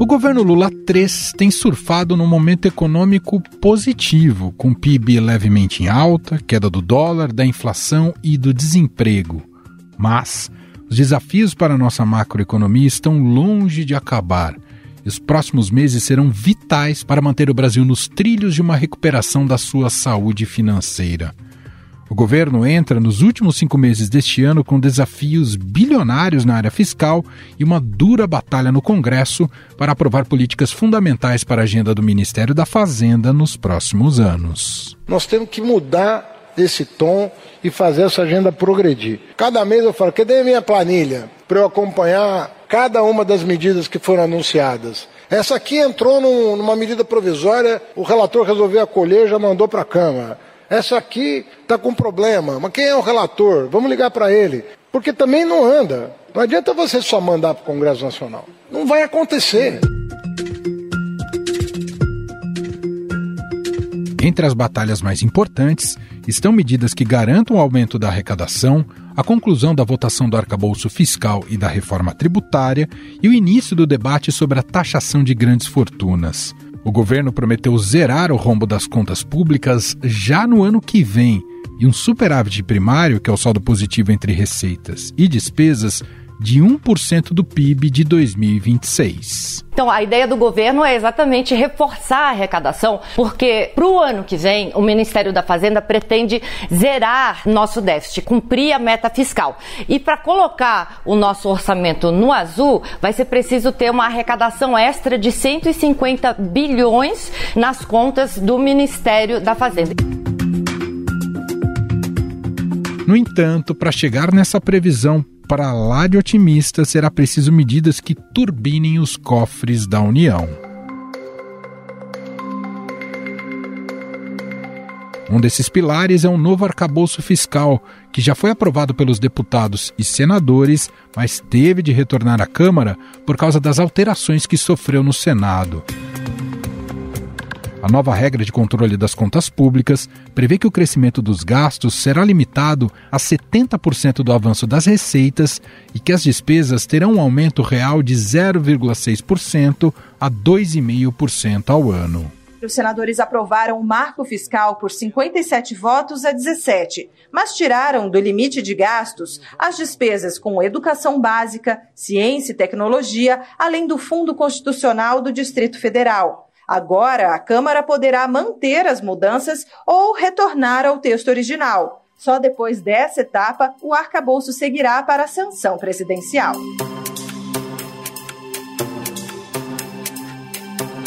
O governo Lula 3 tem surfado num momento econômico positivo, com PIB levemente em alta, queda do dólar, da inflação e do desemprego. Mas os desafios para a nossa macroeconomia estão longe de acabar. E os próximos meses serão vitais para manter o Brasil nos trilhos de uma recuperação da sua saúde financeira. O governo entra nos últimos cinco meses deste ano com desafios bilionários na área fiscal e uma dura batalha no Congresso para aprovar políticas fundamentais para a agenda do Ministério da Fazenda nos próximos anos. Nós temos que mudar esse tom e fazer essa agenda progredir. Cada mês eu falo, cadê a minha planilha para eu acompanhar cada uma das medidas que foram anunciadas? Essa aqui entrou num, numa medida provisória, o relator resolveu acolher, já mandou para a Câmara. Essa aqui está com problema, mas quem é o relator? Vamos ligar para ele. Porque também não anda. Não adianta você só mandar para o Congresso Nacional. Não vai acontecer. Entre as batalhas mais importantes estão medidas que garantam o aumento da arrecadação, a conclusão da votação do arcabouço fiscal e da reforma tributária e o início do debate sobre a taxação de grandes fortunas. O governo prometeu zerar o rombo das contas públicas já no ano que vem e um superávit primário, que é o saldo positivo entre receitas e despesas, de 1% do PIB de 2026. Então, a ideia do governo é exatamente reforçar a arrecadação, porque para o ano que vem, o Ministério da Fazenda pretende zerar nosso déficit, cumprir a meta fiscal. E para colocar o nosso orçamento no azul, vai ser preciso ter uma arrecadação extra de 150 bilhões nas contas do Ministério da Fazenda. No entanto, para chegar nessa previsão para lá de otimista, será preciso medidas que turbinem os cofres da União. Um desses pilares é um novo arcabouço fiscal, que já foi aprovado pelos deputados e senadores, mas teve de retornar à Câmara por causa das alterações que sofreu no Senado. A nova regra de controle das contas públicas prevê que o crescimento dos gastos será limitado a 70% do avanço das receitas e que as despesas terão um aumento real de 0,6% a 2,5% ao ano. Os senadores aprovaram o marco fiscal por 57 votos a 17, mas tiraram do limite de gastos as despesas com educação básica, ciência e tecnologia, além do Fundo Constitucional do Distrito Federal. Agora, a Câmara poderá manter as mudanças ou retornar ao texto original. Só depois dessa etapa, o arcabouço seguirá para a sanção presidencial.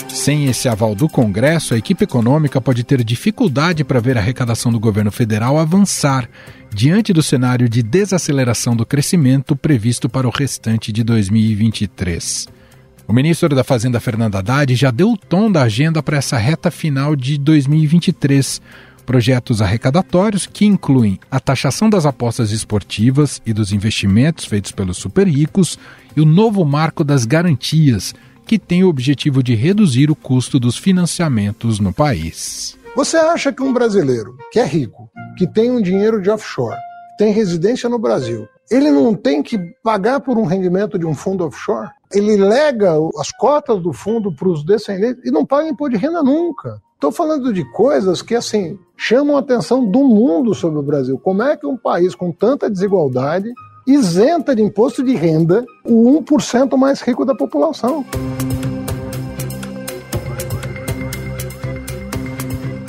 Sem esse aval do Congresso, a equipe econômica pode ter dificuldade para ver a arrecadação do governo federal avançar diante do cenário de desaceleração do crescimento previsto para o restante de 2023. O ministro da Fazenda, Fernando Haddad, já deu o tom da agenda para essa reta final de 2023. Projetos arrecadatórios que incluem a taxação das apostas esportivas e dos investimentos feitos pelos super ricos e o novo marco das garantias, que tem o objetivo de reduzir o custo dos financiamentos no país. Você acha que um brasileiro que é rico, que tem um dinheiro de offshore, tem residência no Brasil, ele não tem que pagar por um rendimento de um fundo offshore? Ele lega as cotas do fundo para os descendentes e não paga imposto de renda nunca. Estou falando de coisas que, assim, chamam a atenção do mundo sobre o Brasil. Como é que um país com tanta desigualdade isenta de imposto de renda o 1% mais rico da população?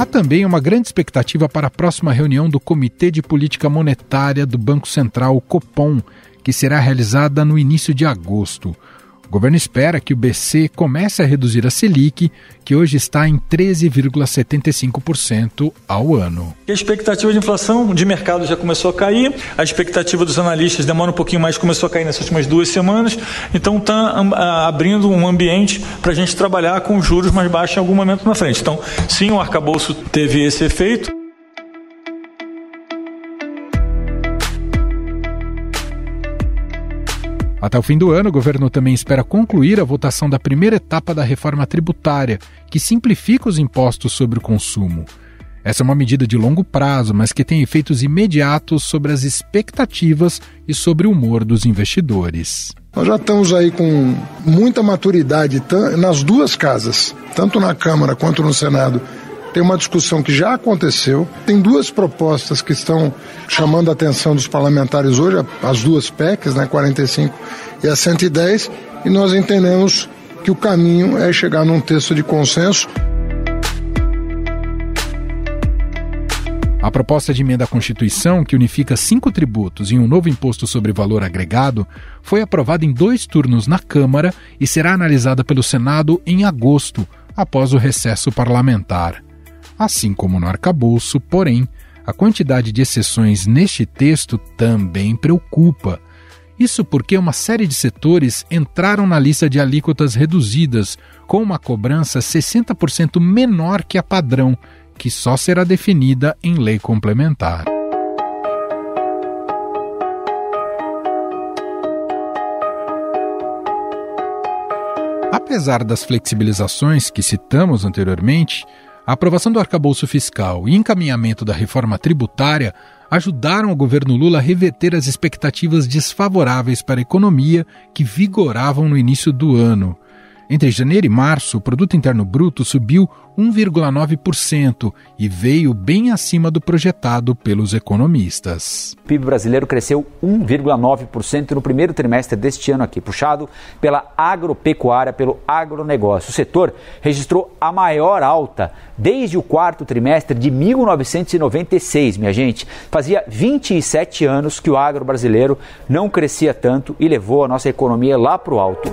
Há também uma grande expectativa para a próxima reunião do Comitê de Política Monetária do Banco Central, o Copom, que será realizada no início de agosto. O governo espera que o BC comece a reduzir a Selic, que hoje está em 13,75% ao ano. A expectativa de inflação de mercado já começou a cair, a expectativa dos analistas demora um pouquinho mais, começou a cair nessas últimas duas semanas, então está abrindo um ambiente para a gente trabalhar com juros mais baixos em algum momento na frente. Então, sim, o arcabouço teve esse efeito. Até o fim do ano, o governo também espera concluir a votação da primeira etapa da reforma tributária, que simplifica os impostos sobre o consumo. Essa é uma medida de longo prazo, mas que tem efeitos imediatos sobre as expectativas e sobre o humor dos investidores. Nós já estamos aí com muita maturidade nas duas casas, tanto na Câmara quanto no Senado. Tem uma discussão que já aconteceu. Tem duas propostas que estão chamando a atenção dos parlamentares hoje, as duas PECs, né, 45 e a 110, e nós entendemos que o caminho é chegar num texto de consenso. A proposta de emenda à Constituição, que unifica cinco tributos e um novo imposto sobre valor agregado, foi aprovada em dois turnos na Câmara e será analisada pelo Senado em agosto, após o recesso parlamentar. Assim como no arcabouço, porém, a quantidade de exceções neste texto também preocupa. Isso porque uma série de setores entraram na lista de alíquotas reduzidas, com uma cobrança 60% menor que a padrão que só será definida em lei complementar. Apesar das flexibilizações que citamos anteriormente, a aprovação do arcabouço fiscal e encaminhamento da reforma tributária ajudaram o governo Lula a reverter as expectativas desfavoráveis para a economia que vigoravam no início do ano. Entre janeiro e março, o produto interno bruto subiu 1,9% e veio bem acima do projetado pelos economistas. O PIB brasileiro cresceu 1,9% no primeiro trimestre deste ano aqui, puxado pela agropecuária, pelo agronegócio. O setor registrou a maior alta desde o quarto trimestre de 1996, minha gente. Fazia 27 anos que o agro brasileiro não crescia tanto e levou a nossa economia lá para o alto.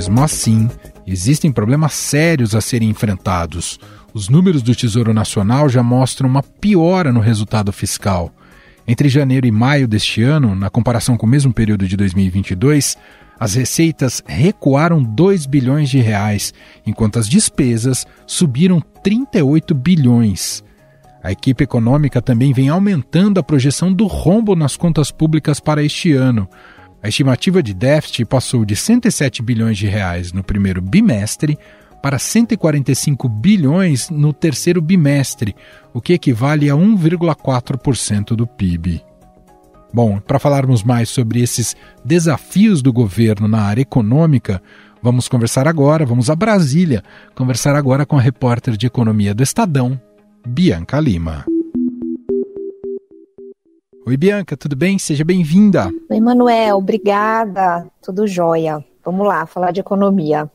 Mesmo assim, existem problemas sérios a serem enfrentados. Os números do Tesouro Nacional já mostram uma piora no resultado fiscal. Entre janeiro e maio deste ano, na comparação com o mesmo período de 2022, as receitas recuaram 2 bilhões de reais, enquanto as despesas subiram 38 bilhões. A equipe econômica também vem aumentando a projeção do rombo nas contas públicas para este ano. A estimativa de déficit passou de 107 bilhões de reais no primeiro bimestre para 145 bilhões no terceiro bimestre, o que equivale a 1,4% do PIB. Bom, para falarmos mais sobre esses desafios do governo na área econômica, vamos conversar agora, vamos a Brasília, conversar agora com a repórter de economia do Estadão, Bianca Lima. Oi, Bianca, tudo bem? Seja bem-vinda. Oi, Manuel, obrigada. Tudo jóia. Vamos lá, falar de economia.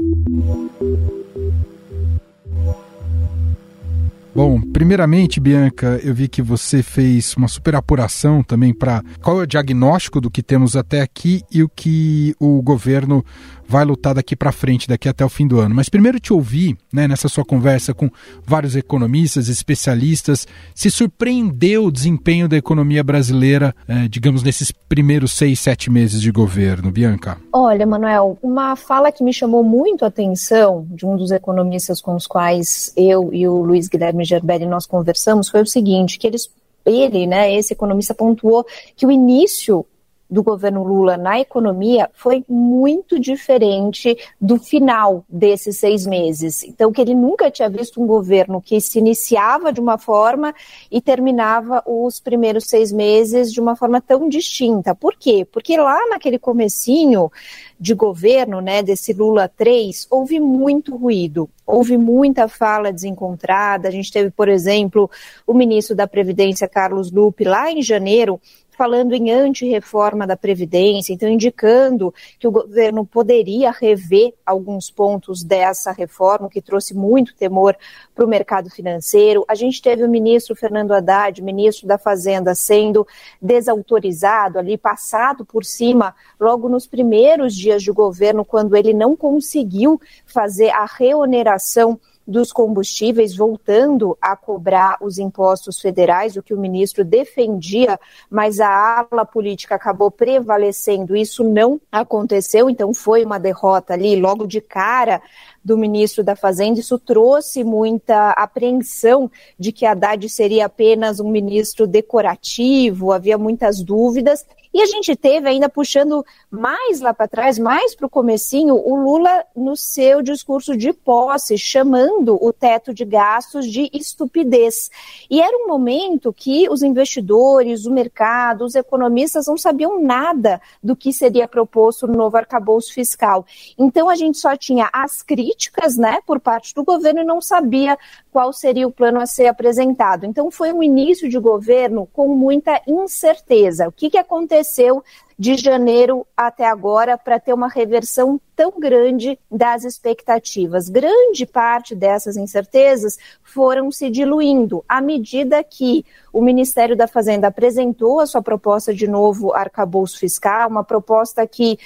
Bom, primeiramente, Bianca, eu vi que você fez uma super apuração também para qual é o diagnóstico do que temos até aqui e o que o governo vai lutar daqui para frente, daqui até o fim do ano. Mas primeiro te ouvi, né, nessa sua conversa com vários economistas, especialistas, se surpreendeu o desempenho da economia brasileira, eh, digamos, nesses primeiros seis, sete meses de governo, Bianca? Olha, Manuel, uma fala que me chamou muito a atenção de um dos economistas com os quais eu e o Luiz Guilherme Gerbelli nós conversamos foi o seguinte, que eles ele, né, esse economista pontuou que o início do governo Lula na economia foi muito diferente do final desses seis meses. Então, que ele nunca tinha visto um governo que se iniciava de uma forma e terminava os primeiros seis meses de uma forma tão distinta. Por quê? Porque lá naquele comecinho de governo, né, desse Lula 3, houve muito ruído, houve muita fala desencontrada. A gente teve, por exemplo, o ministro da Previdência, Carlos Lupe, lá em janeiro, falando em anti-reforma da Previdência, então indicando que o governo poderia rever alguns pontos dessa reforma, que trouxe muito temor para o mercado financeiro. A gente teve o ministro Fernando Haddad, ministro da Fazenda, sendo desautorizado ali, passado por cima, logo nos primeiros dias de governo, quando ele não conseguiu fazer a reoneração dos combustíveis, voltando a cobrar os impostos federais, o que o ministro defendia, mas a ala política acabou prevalecendo. Isso não aconteceu, então foi uma derrota ali logo de cara do ministro da Fazenda. Isso trouxe muita apreensão de que Haddad seria apenas um ministro decorativo, havia muitas dúvidas. E a gente teve ainda puxando mais lá para trás, mais para o comecinho, o Lula no seu discurso de posse, chamando o teto de gastos de estupidez. E era um momento que os investidores, o mercado, os economistas não sabiam nada do que seria proposto no novo arcabouço fiscal. Então a gente só tinha as críticas, né, por parte do governo e não sabia qual seria o plano a ser apresentado. Então foi um início de governo com muita incerteza. O que, que aconteceu de janeiro até agora para ter uma reversão tão grande das expectativas. Grande parte dessas incertezas foram se diluindo à medida que o Ministério da Fazenda apresentou a sua proposta de novo arcabouço fiscal, uma proposta que,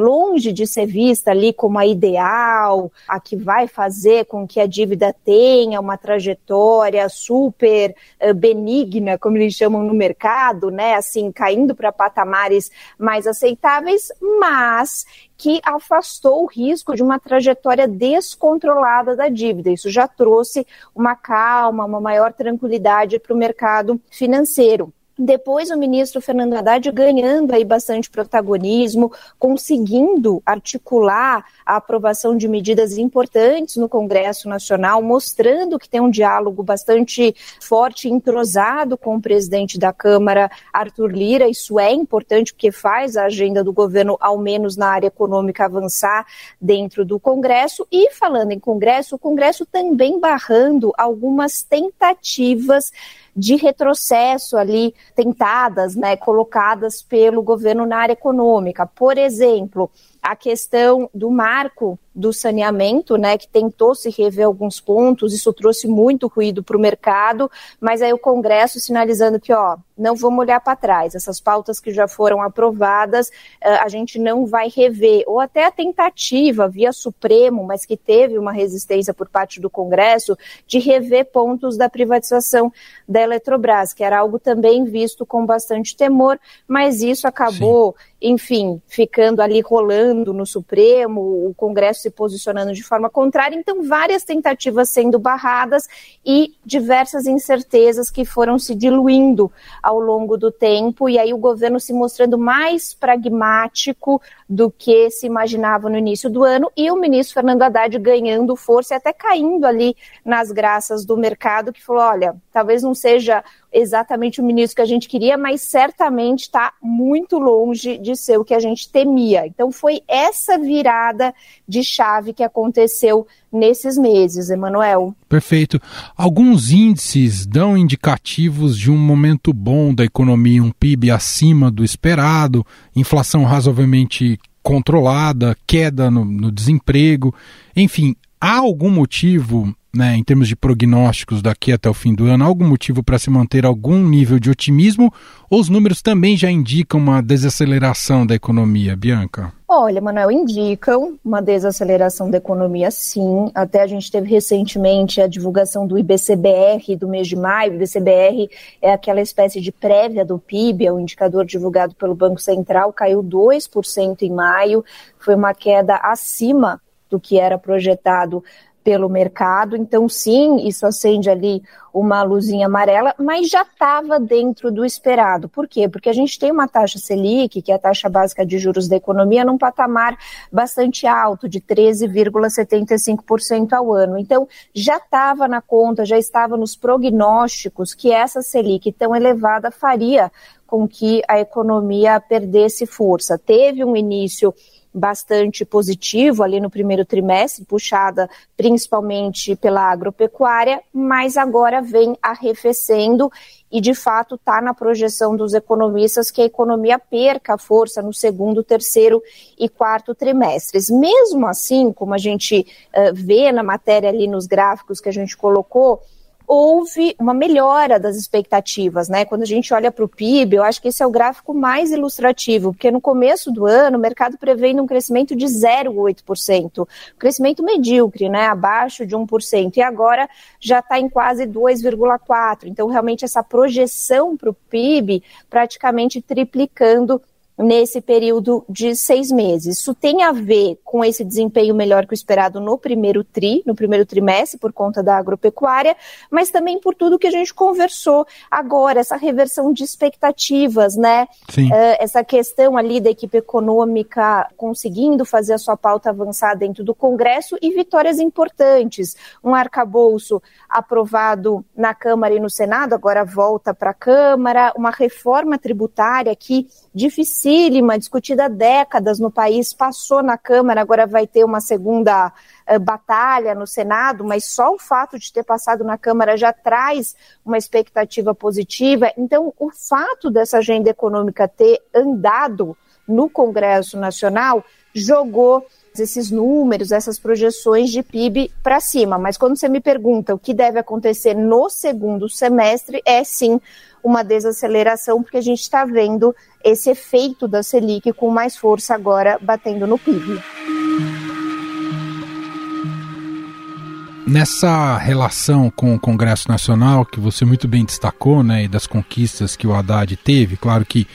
longe de ser vista ali como a ideal, a que vai fazer com que a dívida tenha uma trajetória super benigna, como eles chamam no mercado, né, assim, caindo para patamares mais aceitáveis, mas que afastou o risco de uma trajetória descontrolada da dívida. Isso já trouxe uma calma, uma maior tranquilidade para o mercado financeiro. Depois o ministro Fernando Haddad ganhando aí bastante protagonismo, conseguindo articular a aprovação de medidas importantes no Congresso Nacional, mostrando que tem um diálogo bastante forte entrosado com o presidente da Câmara, Arthur Lira. Isso é importante porque faz a agenda do governo, ao menos na área econômica, avançar dentro do Congresso. E falando em Congresso, o Congresso também barrando algumas tentativas de retrocesso ali tentadas, né, colocadas pelo governo na área econômica. Por exemplo, a questão do marco do saneamento, né, que tentou se rever alguns pontos, isso trouxe muito ruído para o mercado, mas aí o Congresso sinalizando que, ó, não vamos olhar para trás, essas pautas que já foram aprovadas, eh, a gente não vai rever, ou até a tentativa via Supremo, mas que teve uma resistência por parte do Congresso, de rever pontos da privatização da Eletrobras, que era algo também visto com bastante temor, mas isso acabou, Sim. enfim, ficando ali rolando no Supremo, o Congresso se posicionando de forma contrária, então várias tentativas sendo barradas e diversas incertezas que foram se diluindo ao longo do tempo, e aí o governo se mostrando mais pragmático do que se imaginava no início do ano, e o ministro Fernando Haddad ganhando força e até caindo ali nas graças do mercado, que falou: olha, talvez não seja exatamente o ministro que a gente queria, mas certamente está muito longe de ser o que a gente temia. Então foi essa virada de chave que aconteceu nesses meses, Emanuel. Perfeito. Alguns índices dão indicativos de um momento bom da economia, um PIB acima do esperado, inflação razoavelmente controlada, queda no, no desemprego, enfim, há algum motivo né, em termos de prognósticos daqui até o fim do ano, algum motivo para se manter algum nível de otimismo? Ou os números também já indicam uma desaceleração da economia, Bianca? Olha, Manuel, indicam uma desaceleração da economia, sim. Até a gente teve recentemente a divulgação do IBCBR do mês de maio. O IBCBR é aquela espécie de prévia do PIB, é um indicador divulgado pelo Banco Central, caiu 2% em maio, foi uma queda acima do que era projetado pelo mercado. Então, sim, isso acende ali uma luzinha amarela, mas já estava dentro do esperado. Por quê? Porque a gente tem uma taxa Selic, que é a taxa básica de juros da economia, num patamar bastante alto, de 13,75% ao ano. Então, já estava na conta, já estava nos prognósticos que essa Selic tão elevada faria com que a economia perdesse força. Teve um início bastante positivo ali no primeiro trimestre, puxada principalmente pela agropecuária, mas agora vem arrefecendo e de fato está na projeção dos economistas que a economia perca força no segundo, terceiro e quarto trimestres. Mesmo assim, como a gente uh, vê na matéria ali nos gráficos que a gente colocou, houve uma melhora das expectativas, né? Quando a gente olha para o PIB, eu acho que esse é o gráfico mais ilustrativo, porque no começo do ano o mercado prevê um crescimento de 0,8%, crescimento medíocre, né? Abaixo de 1%, e agora já está em quase 2,4%. Então, realmente, essa projeção para o PIB praticamente triplicando nesse período de seis meses. Isso tem a ver com esse desempenho melhor que o esperado no primeiro tri, no primeiro trimestre, por conta da agropecuária, mas também por tudo que a gente conversou agora, essa reversão de expectativas, né? Sim. Uh, essa questão ali da equipe econômica conseguindo fazer a sua pauta avançar dentro do Congresso e vitórias importantes. Um arcabouço aprovado na Câmara e no Senado, agora volta para a Câmara, uma reforma tributária que dificílima, discutida há décadas no país, passou na Câmara, agora vai ter uma segunda uh, batalha no Senado, mas só o fato de ter passado na Câmara já traz uma expectativa positiva. Então, o fato dessa agenda econômica ter andado no Congresso Nacional jogou esses números, essas projeções de PIB para cima. Mas quando você me pergunta o que deve acontecer no segundo semestre, é sim uma desaceleração, porque a gente está vendo esse efeito da Selic com mais força agora batendo no PIB. Nessa relação com o Congresso Nacional, que você muito bem destacou, né, e das conquistas que o Haddad teve, claro que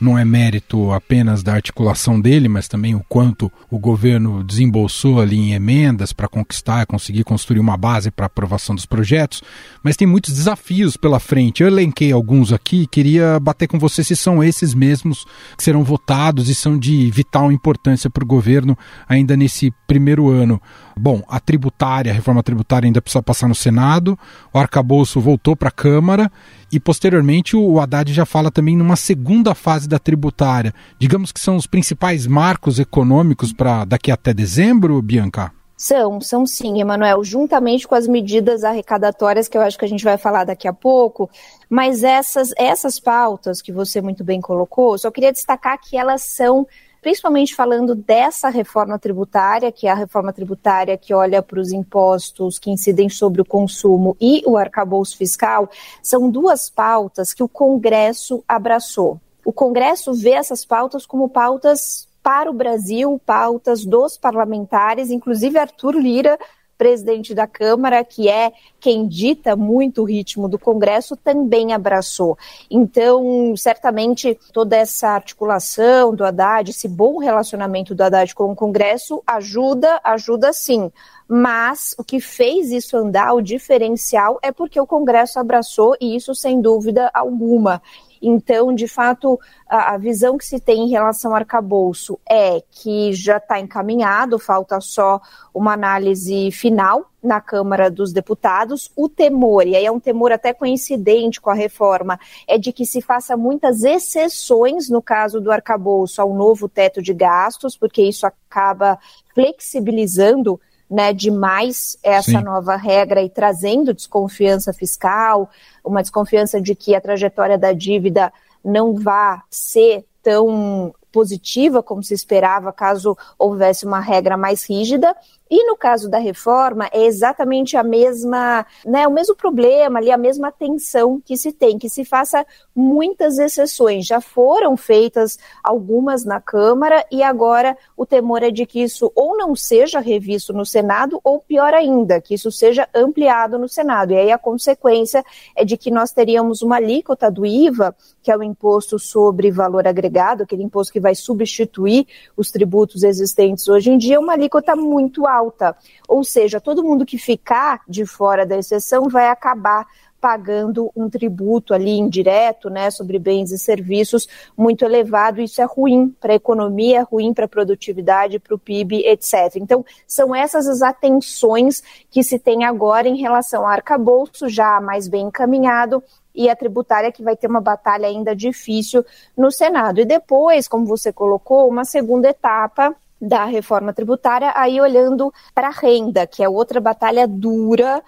não é mérito apenas da articulação dele, mas também o quanto o governo desembolsou ali em emendas para conquistar, conseguir construir uma base para aprovação dos projetos, mas tem muitos desafios pela frente. Eu elenquei alguns aqui queria bater com você se são esses mesmos que serão votados e são de vital importância para o governo ainda nesse primeiro ano. Bom, a tributária, a reforma tributária ainda precisa passar no Senado, o arcabouço voltou para a Câmara e posteriormente o Haddad já fala também numa segunda fase da tributária. Digamos que são os principais marcos econômicos para daqui até dezembro, Bianca? São, são sim, Emanuel, juntamente com as medidas arrecadatórias que eu acho que a gente vai falar daqui a pouco, mas essas, essas pautas que você muito bem colocou, só queria destacar que elas são principalmente falando dessa reforma tributária, que é a reforma tributária que olha para os impostos que incidem sobre o consumo e o arcabouço fiscal, são duas pautas que o Congresso abraçou. O Congresso vê essas pautas como pautas para o Brasil, pautas dos parlamentares, inclusive Arthur Lira presidente da Câmara, que é quem dita muito o ritmo do Congresso, também abraçou. Então, certamente, toda essa articulação do Haddad, esse bom relacionamento do Haddad com o Congresso, ajuda, ajuda sim. Mas o que fez isso andar, o diferencial, é porque o Congresso abraçou, e isso sem dúvida alguma. Então, de fato, a, a visão que se tem em relação ao arcabouço é que já está encaminhado, falta só uma análise final na Câmara dos Deputados. O temor, e aí é um temor até coincidente com a reforma, é de que se faça muitas exceções no caso do arcabouço ao novo teto de gastos, porque isso acaba flexibilizando né, demais essa Sim. nova regra e trazendo desconfiança fiscal, uma desconfiança de que a trajetória da dívida não vá ser tão positiva como se esperava caso houvesse uma regra mais rígida. E no caso da reforma, é exatamente a mesma, né, o mesmo problema ali, a mesma tensão que se tem, que se faça muitas exceções. Já foram feitas algumas na Câmara e agora o temor é de que isso ou não seja revisto no Senado, ou pior ainda, que isso seja ampliado no Senado. E aí a consequência é de que nós teríamos uma alíquota do IVA, que é o imposto sobre valor agregado, aquele imposto que vai substituir os tributos existentes hoje em dia, uma alíquota muito alta alta. Ou seja, todo mundo que ficar de fora da exceção vai acabar pagando um tributo ali indireto, né, sobre bens e serviços muito elevado. Isso é ruim para a economia, é ruim para a produtividade, para o PIB, etc. Então, são essas as atenções que se tem agora em relação ao arcabouço, já mais bem encaminhado, e a tributária que vai ter uma batalha ainda difícil no Senado. E depois, como você colocou, uma segunda etapa da reforma tributária, aí olhando para a renda, que é outra batalha dura,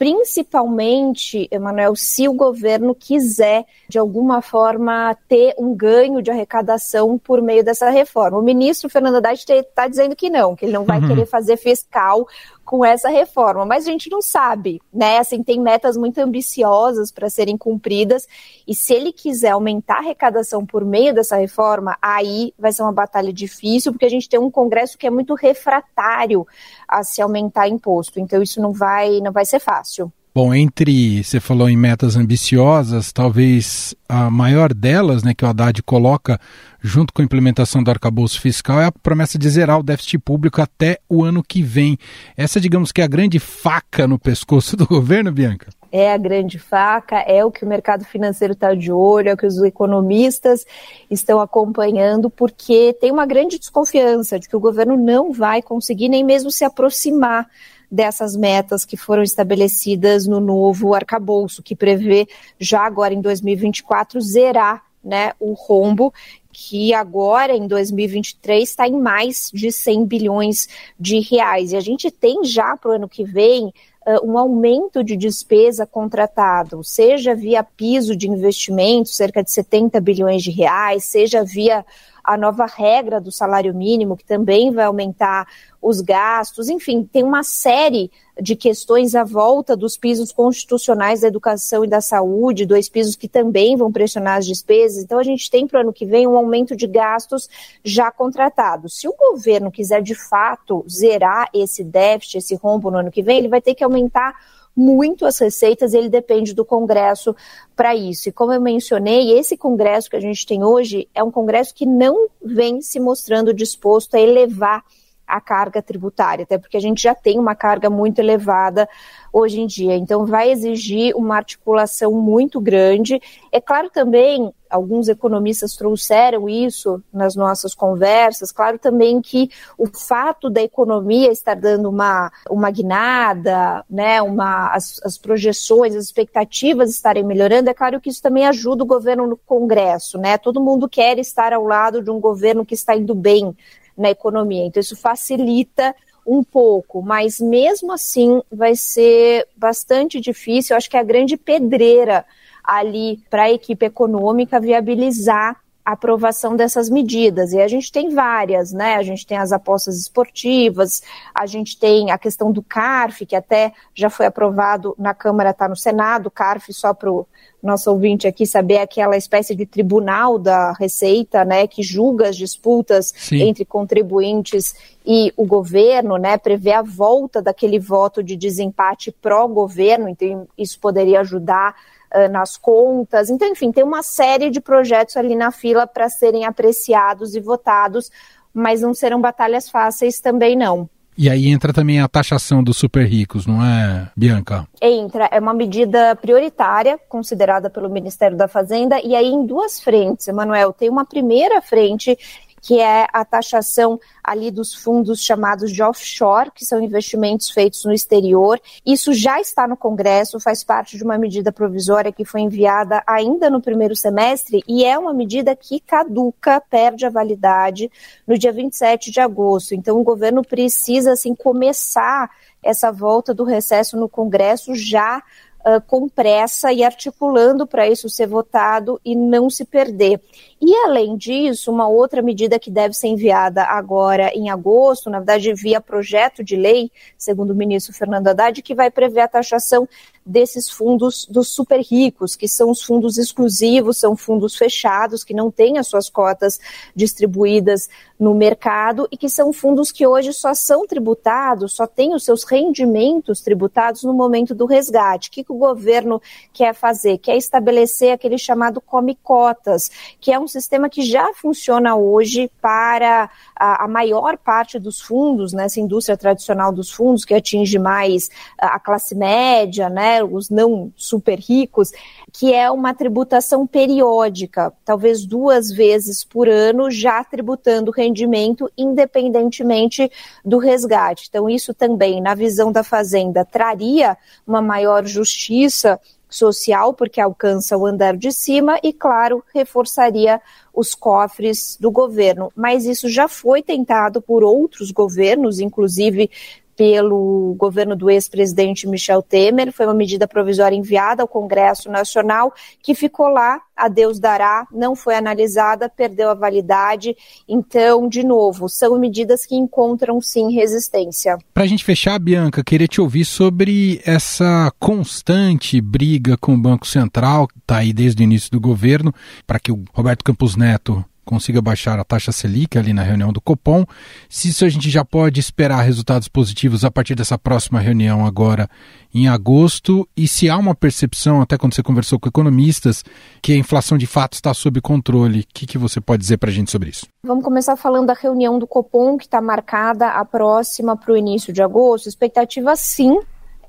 principalmente, Emanuel, se o governo quiser, de alguma forma, ter um ganho de arrecadação por meio dessa reforma. O ministro Fernando Haddad está dizendo que não, que ele não vai uhum. querer fazer fiscal com essa reforma, mas a gente não sabe, né? Assim, tem metas muito ambiciosas para serem cumpridas, e se ele quiser aumentar a arrecadação por meio dessa reforma, aí vai ser uma batalha difícil, porque a gente tem um Congresso que é muito refratário a se aumentar imposto, então isso não vai, não vai ser fácil. Bom, entre, você falou em metas ambiciosas, talvez a maior delas, né, que o Haddad coloca junto com a implementação do arcabouço fiscal, é a promessa de zerar o déficit público até o ano que vem. Essa, digamos que é a grande faca no pescoço do governo, Bianca? É a grande faca, é o que o mercado financeiro está de olho, é o que os economistas estão acompanhando, porque tem uma grande desconfiança de que o governo não vai conseguir nem mesmo se aproximar dessas metas que foram estabelecidas no novo arcabouço, que prevê já agora em 2024 zerar né, o rombo que agora em 2023 está em mais de 100 bilhões de reais. E a gente tem já para o ano que vem um aumento de despesa contratado, seja via piso de investimento, cerca de 70 bilhões de reais, seja via a nova regra do salário mínimo, que também vai aumentar os gastos, enfim, tem uma série de questões à volta dos pisos constitucionais da educação e da saúde, dois pisos que também vão pressionar as despesas. Então, a gente tem para o ano que vem um aumento de gastos já contratados. Se o governo quiser de fato zerar esse déficit, esse rombo no ano que vem, ele vai ter que aumentar muito as receitas, ele depende do Congresso para isso. E como eu mencionei, esse Congresso que a gente tem hoje é um Congresso que não vem se mostrando disposto a elevar a carga tributária, até porque a gente já tem uma carga muito elevada hoje em dia. Então, vai exigir uma articulação muito grande. É claro também, alguns economistas trouxeram isso nas nossas conversas, claro também que o fato da economia estar dando uma, uma guinada, né, uma, as, as projeções, as expectativas estarem melhorando, é claro que isso também ajuda o governo no Congresso, né? Todo mundo quer estar ao lado de um governo que está indo bem na economia. Então, isso facilita um pouco, mas mesmo assim vai ser bastante difícil. Eu acho que é a grande pedreira ali para a equipe econômica viabilizar aprovação dessas medidas. E a gente tem várias, né? A gente tem as apostas esportivas, a gente tem a questão do CARF, que até já foi aprovado na Câmara, está no Senado, CARF, só para o nosso ouvinte aqui saber, é aquela espécie de tribunal da Receita, né, que julga as disputas Sim. entre contribuintes e o governo, né, prevê a volta daquele voto de desempate pró-governo, então isso poderia ajudar uh, nas contas. Então, enfim, tem uma série de projetos ali na fila para serem apreciados e votados, mas não serão batalhas fáceis também não. E aí entra também a taxação dos super ricos, não é, Bianca? Entra, é uma medida prioritária considerada pelo Ministério da Fazenda e aí em duas frentes, Emanuel. Tem uma primeira frente que é a taxação ali dos fundos chamados de offshore, que são investimentos feitos no exterior. Isso já está no Congresso, faz parte de uma medida provisória que foi enviada ainda no primeiro semestre e é uma medida que caduca, perde a validade no dia 27 de agosto. Então o governo precisa assim começar essa volta do recesso no Congresso já uh, com pressa e articulando para isso ser votado e não se perder. E, além disso, uma outra medida que deve ser enviada agora em agosto, na verdade, via projeto de lei, segundo o ministro Fernando Haddad, que vai prever a taxação desses fundos dos super ricos, que são os fundos exclusivos, são fundos fechados, que não têm as suas cotas distribuídas no mercado e que são fundos que hoje só são tributados, só têm os seus rendimentos tributados no momento do resgate. O que, que o governo quer fazer? Quer estabelecer aquele chamado come cotas, que é um sistema que já funciona hoje para a, a maior parte dos fundos, nessa né, indústria tradicional dos fundos, que atinge mais a classe média, né, os não super ricos, que é uma tributação periódica, talvez duas vezes por ano, já tributando rendimento independentemente do resgate. Então, isso também, na visão da Fazenda, traria uma maior justiça social, porque alcança o andar de cima, e, claro, reforçaria os cofres do governo. Mas isso já foi tentado por outros governos, inclusive pelo governo do ex-presidente Michel Temer. Foi uma medida provisória enviada ao Congresso Nacional que ficou lá, a Deus dará, não foi analisada, perdeu a validade. Então, de novo, são medidas que encontram sim resistência. Para a gente fechar, Bianca, queria te ouvir sobre essa constante briga com o Banco Central, está aí desde o início do governo, para que o Roberto Campos Neto consiga baixar a taxa Selic ali na reunião do Copom. Se isso a gente já pode esperar resultados positivos a partir dessa próxima reunião agora em agosto e se há uma percepção, até quando você conversou com economistas, que a inflação de fato está sob controle. O que, que você pode dizer para a gente sobre isso? Vamos começar falando da reunião do Copom, que está marcada a próxima para o início de agosto. Expectativa sim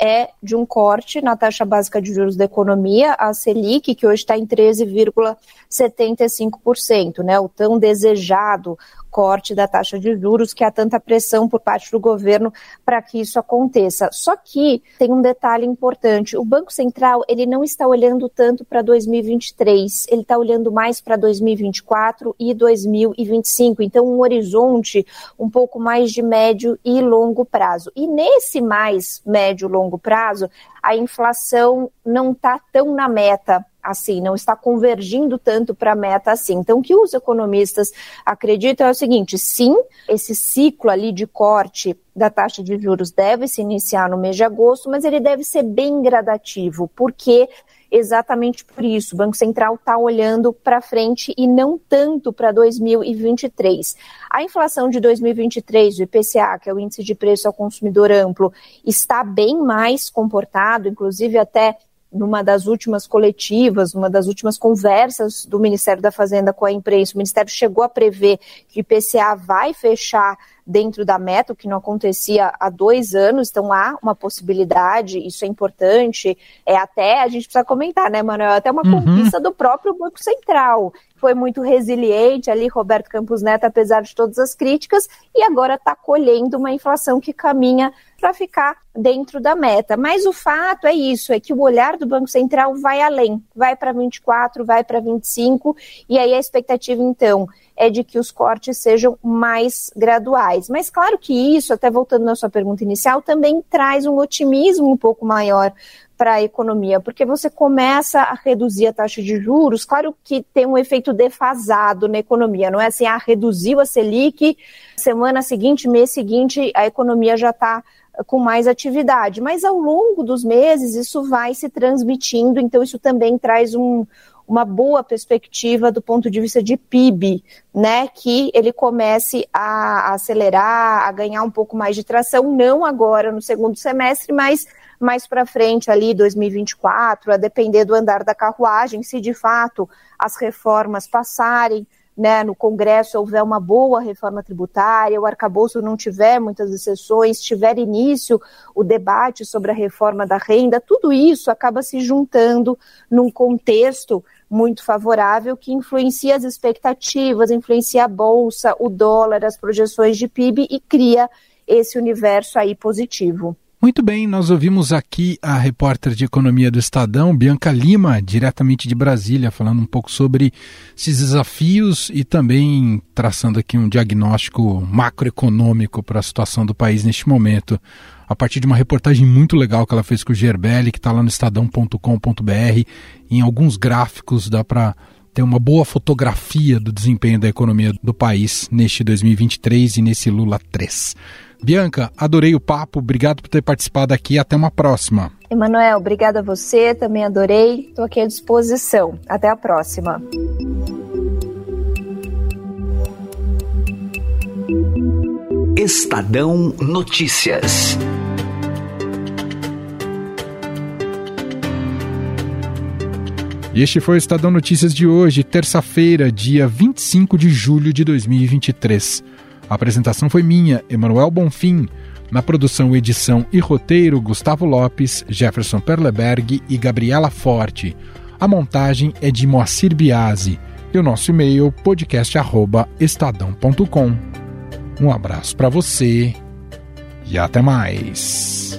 é de um corte na taxa básica de juros da economia, a Selic, que hoje está em 13,75%, né? O tão desejado corte da taxa de juros, que há tanta pressão por parte do governo para que isso aconteça. Só que tem um detalhe importante: o Banco Central ele não está olhando tanto para 2023, ele está olhando mais para 2024 e 2025. Então, um horizonte um pouco mais de médio e longo prazo. E nesse mais médio e longo prazo, a inflação não está tão na meta assim, não está convergindo tanto para a meta assim. Então, o que os economistas acreditam é o seguinte: sim, esse ciclo ali de corte da taxa de juros deve se iniciar no mês de agosto, mas ele deve ser bem gradativo, porque exatamente por isso o Banco Central está olhando para frente e não tanto para 2023. A inflação de 2023, o IPCA, que é o índice de preço ao consumidor amplo, está bem mais comportado, inclusive até numa das últimas coletivas, numa das últimas conversas do Ministério da Fazenda com a imprensa, o Ministério chegou a prever que o IPCA vai fechar dentro da meta, o que não acontecia há dois anos, então há uma possibilidade, isso é importante, é até, a gente precisa comentar, né, Manuel, até uma uhum. conquista do próprio Banco Central, foi muito resiliente ali, Roberto Campos Neto, apesar de todas as críticas, e agora está colhendo uma inflação que caminha para ficar dentro da meta. Mas o fato é isso, é que o olhar do Banco Central vai além, vai para 24, vai para 25, e aí a expectativa, então, é de que os cortes sejam mais graduais. Mas claro que isso, até voltando na sua pergunta inicial, também traz um otimismo um pouco maior para a economia, porque você começa a reduzir a taxa de juros, claro que tem um efeito defasado na economia, não é assim, ah, reduziu a Selic, semana seguinte, mês seguinte, a economia já está com mais atividade, mas ao longo dos meses isso vai se transmitindo, então isso também traz um, uma boa perspectiva do ponto de vista de PIB, né, que ele comece a acelerar, a ganhar um pouco mais de tração, não agora no segundo semestre, mas mais para frente ali 2024, a depender do andar da carruagem, se de fato as reformas passarem, né, no Congresso houver uma boa reforma tributária, o arcabouço não tiver muitas exceções, tiver início o debate sobre a reforma da renda, tudo isso acaba se juntando num contexto muito favorável que influencia as expectativas, influencia a bolsa, o dólar, as projeções de PIB e cria esse universo aí positivo. Muito bem, nós ouvimos aqui a repórter de economia do Estadão, Bianca Lima, diretamente de Brasília, falando um pouco sobre esses desafios e também traçando aqui um diagnóstico macroeconômico para a situação do país neste momento, a partir de uma reportagem muito legal que ela fez com o Gerbelli, que está lá no estadão.com.br. Em alguns gráficos dá para ter uma boa fotografia do desempenho da economia do país neste 2023 e nesse Lula 3. Bianca, adorei o papo, obrigado por ter participado aqui, até uma próxima. Emanuel, obrigada a você, também adorei, estou aqui à disposição. Até a próxima. Estadão Notícias. E este foi o Estadão Notícias de hoje, terça-feira, dia 25 de julho de 2023. A apresentação foi minha, Emanuel Bonfim. Na produção, edição e roteiro, Gustavo Lopes, Jefferson Perleberg e Gabriela Forte. A montagem é de Moacir Biasi. E o nosso e-mail, podcast.estadão.com. Um abraço para você e até mais.